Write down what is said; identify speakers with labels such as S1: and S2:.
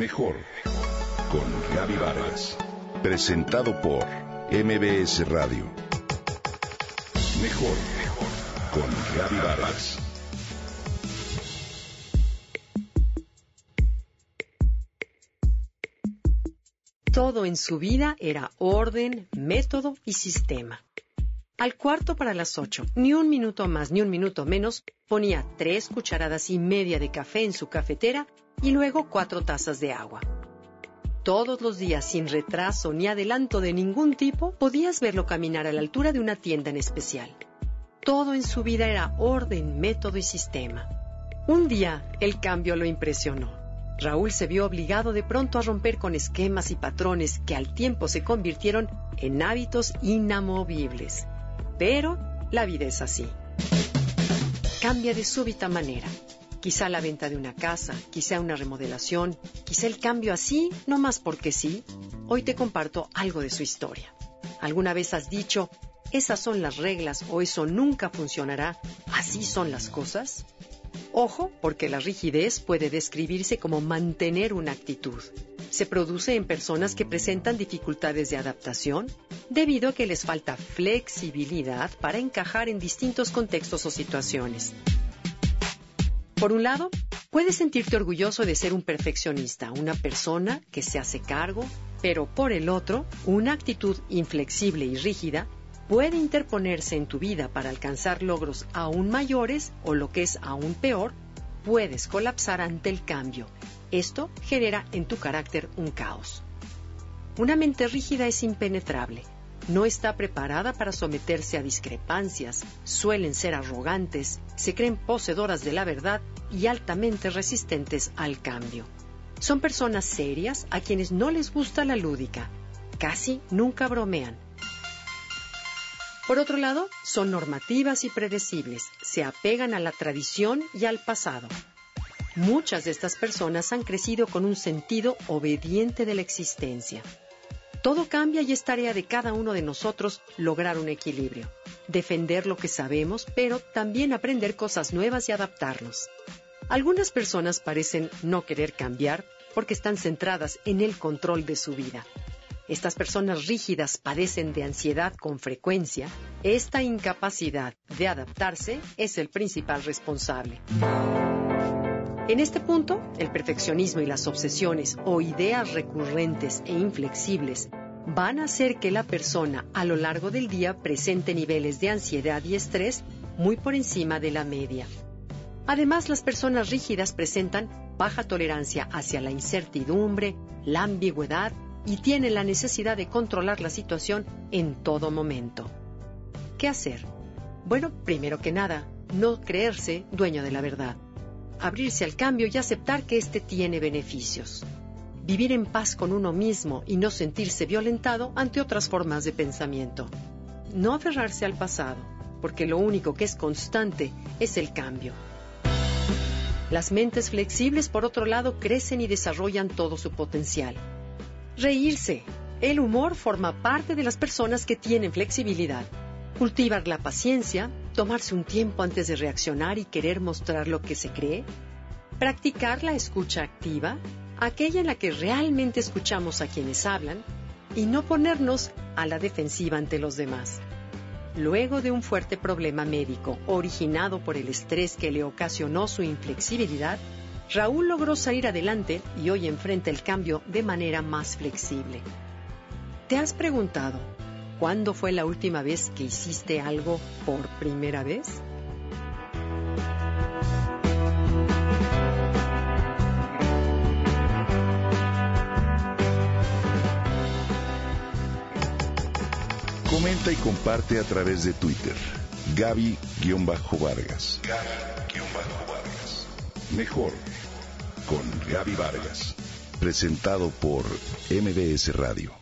S1: Mejor con Gaby Vargas. Presentado por MBS Radio. Mejor con Gaby Vargas.
S2: Todo en su vida era orden, método y sistema. Al cuarto para las ocho, ni un minuto más ni un minuto menos, ponía tres cucharadas y media de café en su cafetera y luego cuatro tazas de agua. Todos los días, sin retraso ni adelanto de ningún tipo, podías verlo caminar a la altura de una tienda en especial. Todo en su vida era orden, método y sistema. Un día, el cambio lo impresionó. Raúl se vio obligado de pronto a romper con esquemas y patrones que al tiempo se convirtieron en hábitos inamovibles. Pero la vida es así. Cambia de súbita manera. Quizá la venta de una casa, quizá una remodelación, quizá el cambio así, no más porque sí. Hoy te comparto algo de su historia. ¿Alguna vez has dicho, esas son las reglas o eso nunca funcionará, así son las cosas? Ojo, porque la rigidez puede describirse como mantener una actitud. Se produce en personas que presentan dificultades de adaptación debido a que les falta flexibilidad para encajar en distintos contextos o situaciones. Por un lado, puedes sentirte orgulloso de ser un perfeccionista, una persona que se hace cargo, pero por el otro, una actitud inflexible y rígida puede interponerse en tu vida para alcanzar logros aún mayores o lo que es aún peor, puedes colapsar ante el cambio. Esto genera en tu carácter un caos. Una mente rígida es impenetrable. No está preparada para someterse a discrepancias, suelen ser arrogantes, se creen poseedoras de la verdad y altamente resistentes al cambio. Son personas serias a quienes no les gusta la lúdica. Casi nunca bromean por otro lado, son normativas y predecibles, se apegan a la tradición y al pasado. Muchas de estas personas han crecido con un sentido obediente de la existencia. Todo cambia y es tarea de cada uno de nosotros lograr un equilibrio, defender lo que sabemos, pero también aprender cosas nuevas y adaptarnos. Algunas personas parecen no querer cambiar porque están centradas en el control de su vida. Estas personas rígidas padecen de ansiedad con frecuencia. Esta incapacidad de adaptarse es el principal responsable. En este punto, el perfeccionismo y las obsesiones o ideas recurrentes e inflexibles van a hacer que la persona a lo largo del día presente niveles de ansiedad y estrés muy por encima de la media. Además, las personas rígidas presentan baja tolerancia hacia la incertidumbre, la ambigüedad y tiene la necesidad de controlar la situación en todo momento. ¿Qué hacer? Bueno, primero que nada, no creerse dueño de la verdad. Abrirse al cambio y aceptar que éste tiene beneficios. Vivir en paz con uno mismo y no sentirse violentado ante otras formas de pensamiento. No aferrarse al pasado, porque lo único que es constante es el cambio. Las mentes flexibles, por otro lado, crecen y desarrollan todo su potencial Reírse. El humor forma parte de las personas que tienen flexibilidad. Cultivar la paciencia, tomarse un tiempo antes de reaccionar y querer mostrar lo que se cree. Practicar la escucha activa, aquella en la que realmente escuchamos a quienes hablan y no ponernos a la defensiva ante los demás. Luego de un fuerte problema médico originado por el estrés que le ocasionó su inflexibilidad, Raúl logró salir adelante y hoy enfrenta el cambio de manera más flexible. ¿Te has preguntado cuándo fue la última vez que hiciste algo por primera vez?
S1: Comenta y comparte a través de Twitter. Gaby-Vargas. Gaby-Vargas. Mejor con Gaby Vargas. Presentado por MBS Radio.